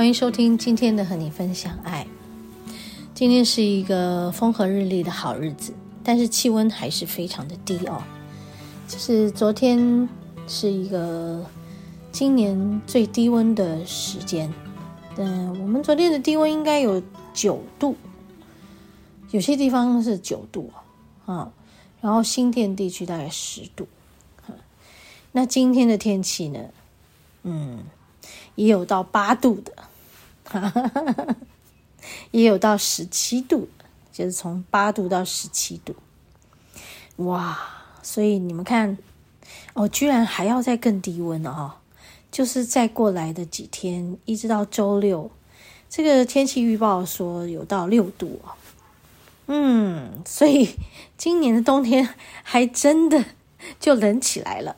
欢迎收听今天的和你分享爱。今天是一个风和日丽的好日子，但是气温还是非常的低哦。就是昨天是一个今年最低温的时间，嗯，我们昨天的低温应该有九度，有些地方是九度啊，然后新店地区大概十度。那今天的天气呢？嗯。也有到八度的，也有到十七度，就是从八度到十七度，哇！所以你们看，哦，居然还要再更低温哦，就是再过来的几天，一直到周六，这个天气预报说有到六度哦，嗯，所以今年的冬天还真的就冷起来了。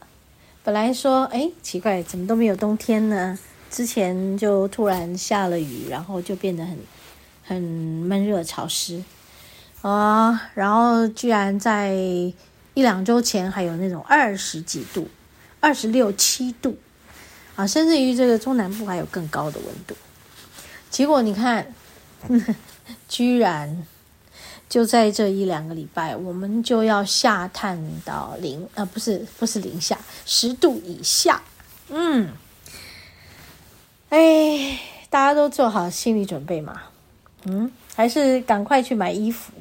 本来说，哎，奇怪，怎么都没有冬天呢？之前就突然下了雨，然后就变得很很闷热潮湿啊，然后居然在一两周前还有那种二十几度、二十六七度啊，甚至于这个中南部还有更高的温度。结果你看，居然就在这一两个礼拜，我们就要下探到零啊，不是不是零下十度以下，嗯。哎，大家都做好心理准备嘛？嗯，还是赶快去买衣服。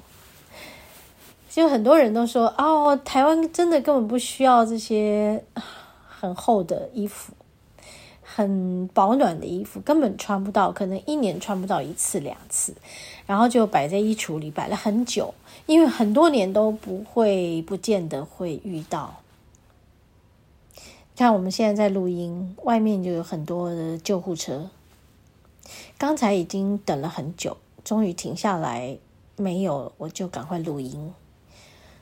就很多人都说，哦，台湾真的根本不需要这些很厚的衣服，很保暖的衣服，根本穿不到，可能一年穿不到一次两次，然后就摆在衣橱里摆了很久，因为很多年都不会，不见得会遇到。看我们现在在录音，外面就有很多的救护车。刚才已经等了很久，终于停下来，没有，我就赶快录音。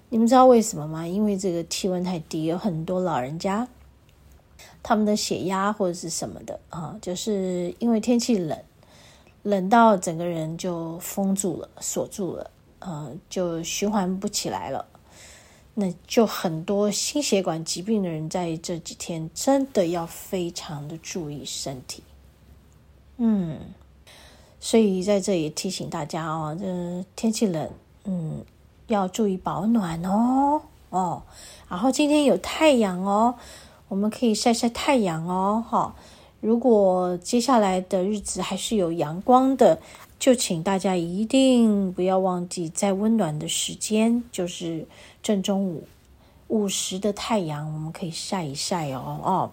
你们知道为什么吗？因为这个气温太低，有很多老人家，他们的血压或者是什么的啊，就是因为天气冷，冷到整个人就封住了、锁住了，呃，就循环不起来了。那就很多心血管疾病的人在这几天真的要非常的注意身体，嗯，所以在这里提醒大家哦，这天气冷，嗯，要注意保暖哦，哦，然后今天有太阳哦，我们可以晒晒太阳哦，哈，如果接下来的日子还是有阳光的，就请大家一定不要忘记在温暖的时间，就是。正中午午时的太阳，我们可以晒一晒哦哦。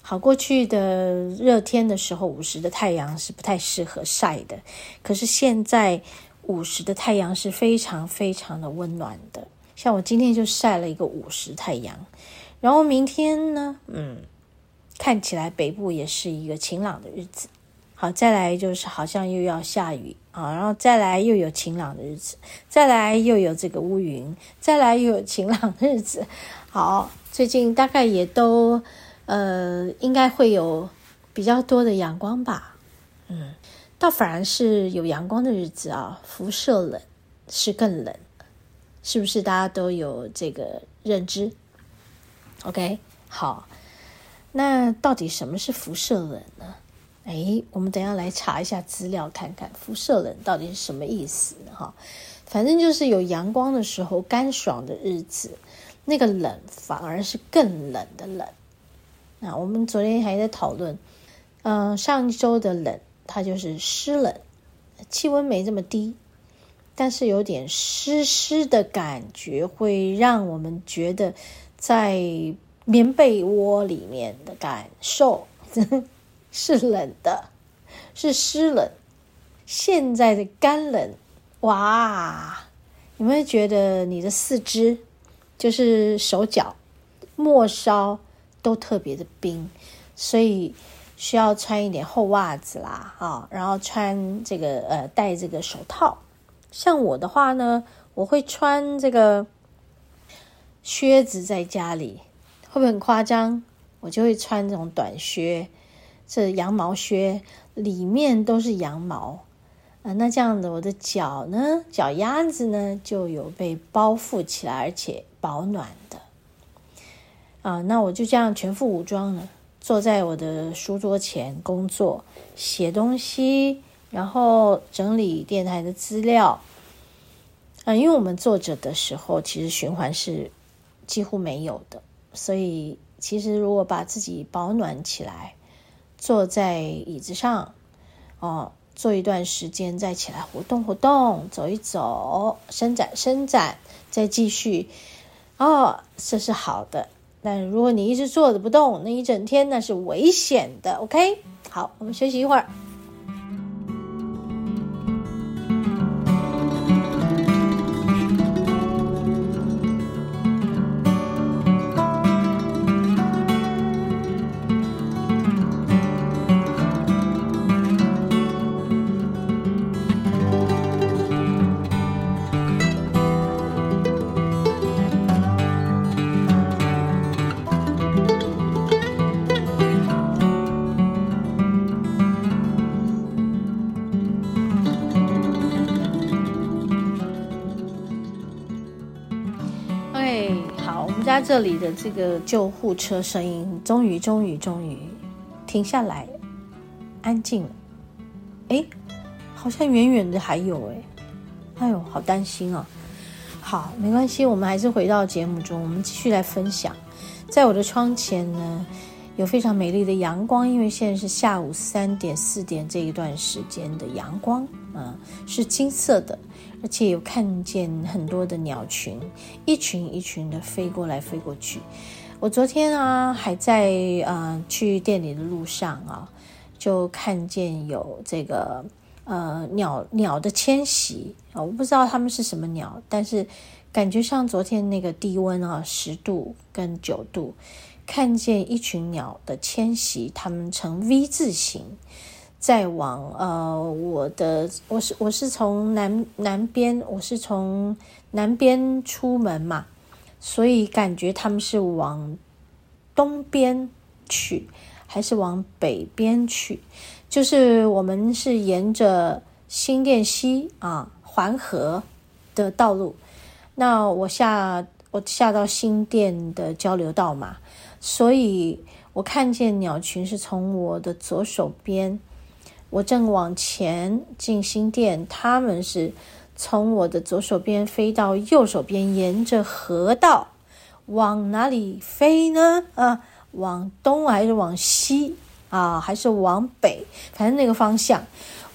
好，过去的热天的时候，午时的太阳是不太适合晒的。可是现在午时的太阳是非常非常的温暖的。像我今天就晒了一个午时太阳，然后明天呢，嗯，看起来北部也是一个晴朗的日子。好，再来就是好像又要下雨啊，然后再来又有晴朗的日子，再来又有这个乌云，再来又有晴朗的日子。好，最近大概也都呃，应该会有比较多的阳光吧。嗯，倒反而是有阳光的日子啊，辐射冷是更冷，是不是大家都有这个认知？OK，好，那到底什么是辐射冷呢？哎，我们等下来查一下资料，看看辐射冷到底是什么意思哈。反正就是有阳光的时候，干爽的日子，那个冷反而是更冷的冷。那我们昨天还在讨论，嗯、上一周的冷，它就是湿冷，气温没这么低，但是有点湿湿的感觉，会让我们觉得在棉被窝里面的感受。是冷的，是湿冷。现在的干冷，哇！你会觉得你的四肢，就是手脚、末梢都特别的冰，所以需要穿一点厚袜子啦，啊，然后穿这个呃戴这个手套。像我的话呢，我会穿这个靴子在家里，会不会很夸张？我就会穿这种短靴，这羊毛靴，里面都是羊毛啊。那这样的，我的脚呢，脚丫子呢，就有被包覆起来，而且保暖的啊。那我就这样全副武装了。坐在我的书桌前工作，写东西，然后整理电台的资料。啊，因为我们坐着的时候，其实循环是几乎没有的，所以其实如果把自己保暖起来，坐在椅子上，哦，坐一段时间，再起来活动活动，走一走，伸展伸展，再继续，哦，这是好的。但如果你一直坐着不动，那一整天那是危险的。OK，好，我们休息一会儿。他这里的这个救护车声音，终于、终于、终于停下来，安静了。哎，好像远远的还有哎，哎呦，好担心啊！好，没关系，我们还是回到节目中，我们继续来分享。在我的窗前呢，有非常美丽的阳光，因为现在是下午三点、四点这一段时间的阳光，啊，是金色的。而且有看见很多的鸟群，一群一群的飞过来飞过去。我昨天啊，还在呃去店里的路上啊，就看见有这个呃鸟鸟的迁徙啊，我不知道它们是什么鸟，但是感觉像昨天那个低温啊，十度跟九度，看见一群鸟的迁徙，它们呈 V 字形。再往呃，我的我是我是从南南边，我是从南边出门嘛，所以感觉他们是往东边去，还是往北边去？就是我们是沿着新店西啊环河的道路，那我下我下到新店的交流道嘛，所以我看见鸟群是从我的左手边。我正往前进新店，他们是从我的左手边飞到右手边，沿着河道往哪里飞呢？啊，往东还是往西啊？还是往北？反正那个方向，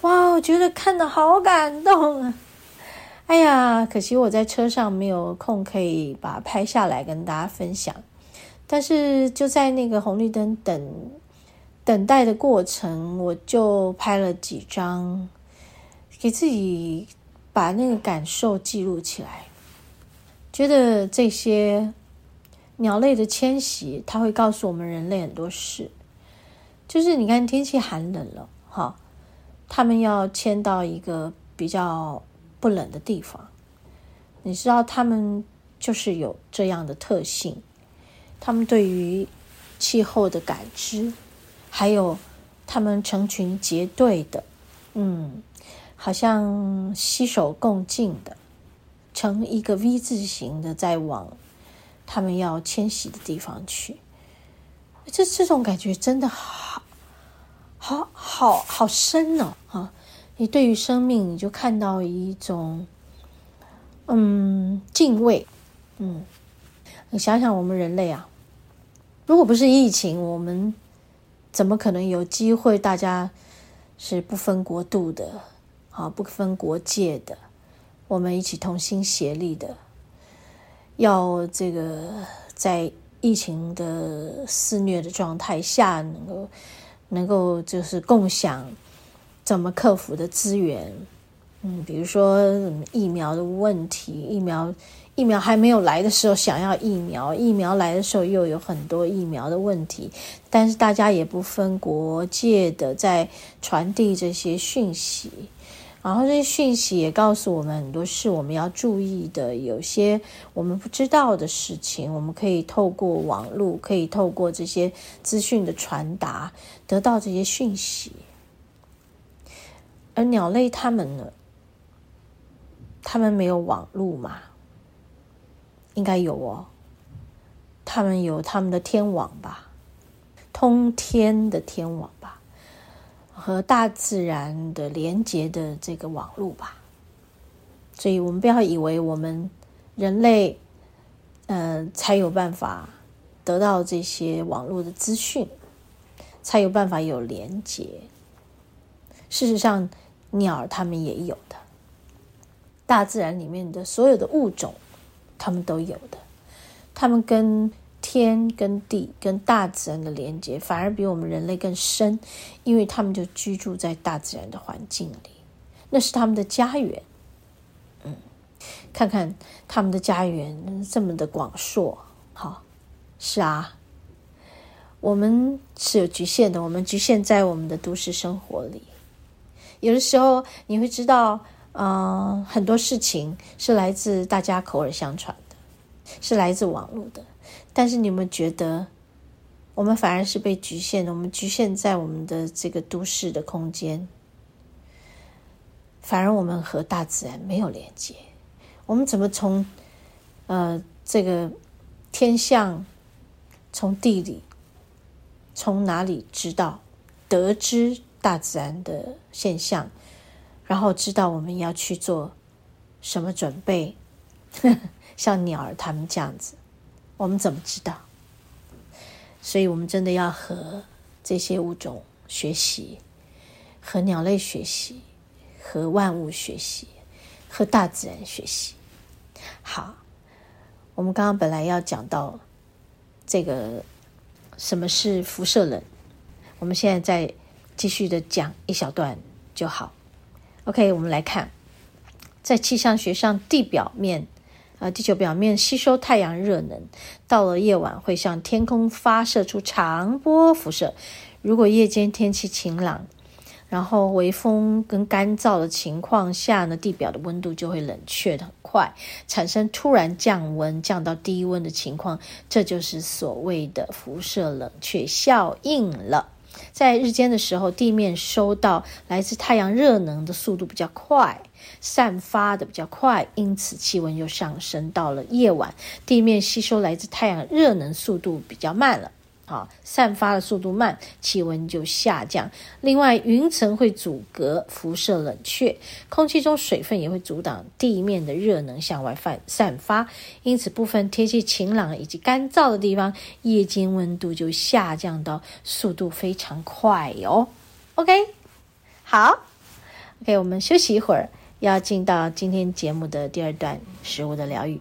哇，我觉得看得好感动啊！哎呀，可惜我在车上没有空可以把拍下来跟大家分享。但是就在那个红绿灯等。等待的过程，我就拍了几张，给自己把那个感受记录起来。觉得这些鸟类的迁徙，它会告诉我们人类很多事。就是你看，天气寒冷了，哈，他们要迁到一个比较不冷的地方。你知道，他们就是有这样的特性，他们对于气候的感知。还有，他们成群结队的，嗯，好像携手共进的，成一个 V 字形的，在往他们要迁徙的地方去。这这种感觉真的好，好，好，好深哦！啊，你对于生命，你就看到一种，嗯，敬畏。嗯，你想想，我们人类啊，如果不是疫情，我们。怎么可能有机会？大家是不分国度的，啊，不分国界的，我们一起同心协力的，要这个在疫情的肆虐的状态下，能够能够就是共享怎么克服的资源，嗯，比如说疫苗的问题，疫苗疫苗还没有来的时候想要疫苗，疫苗来的时候又有很多疫苗的问题，但是大家也不分国界的在传递这些讯息，然后这些讯息也告诉我们很多事我们要注意的，有些我们不知道的事情，我们可以透过网络，可以透过这些资讯的传达，得到这些讯息。而鸟类它们呢？他们没有网络嘛？应该有哦。他们有他们的天网吧，通天的天网吧，和大自然的连接的这个网络吧。所以我们不要以为我们人类，呃，才有办法得到这些网络的资讯，才有办法有连接。事实上，鸟儿它们也有的。大自然里面的所有的物种，他们都有的。他们跟天、跟地、跟大自然的连接，反而比我们人类更深，因为他们就居住在大自然的环境里，那是他们的家园。嗯，看看他们的家园这么的广硕，好，是啊，我们是有局限的，我们局限在我们的都市生活里。有的时候你会知道。嗯、很多事情是来自大家口耳相传的，是来自网络的。但是你们觉得，我们反而是被局限的？我们局限在我们的这个都市的空间，反而我们和大自然没有连接。我们怎么从呃这个天象、从地理、从哪里知道、得知大自然的现象？然后知道我们要去做什么准备，像鸟儿他们这样子，我们怎么知道？所以我们真的要和这些物种学习，和鸟类学习，和万物学习，和大自然学习。好，我们刚刚本来要讲到这个什么是辐射冷，我们现在再继续的讲一小段就好。OK，我们来看，在气象学上，地表面，呃，地球表面吸收太阳热能，到了夜晚会向天空发射出长波辐射。如果夜间天气晴朗，然后微风跟干燥的情况下呢，地表的温度就会冷却的很快，产生突然降温，降到低温的情况，这就是所谓的辐射冷却效应了。在日间的时候，地面收到来自太阳热能的速度比较快，散发的比较快，因此气温又上升。到了夜晚，地面吸收来自太阳热能速度比较慢了。啊，散发的速度慢，气温就下降。另外，云层会阻隔辐射冷却，空气中水分也会阻挡地面的热能向外散散发，因此部分天气晴朗以及干燥的地方，夜间温度就下降到速度非常快哟。OK，好，OK，我们休息一会儿，要进到今天节目的第二段食物的疗愈。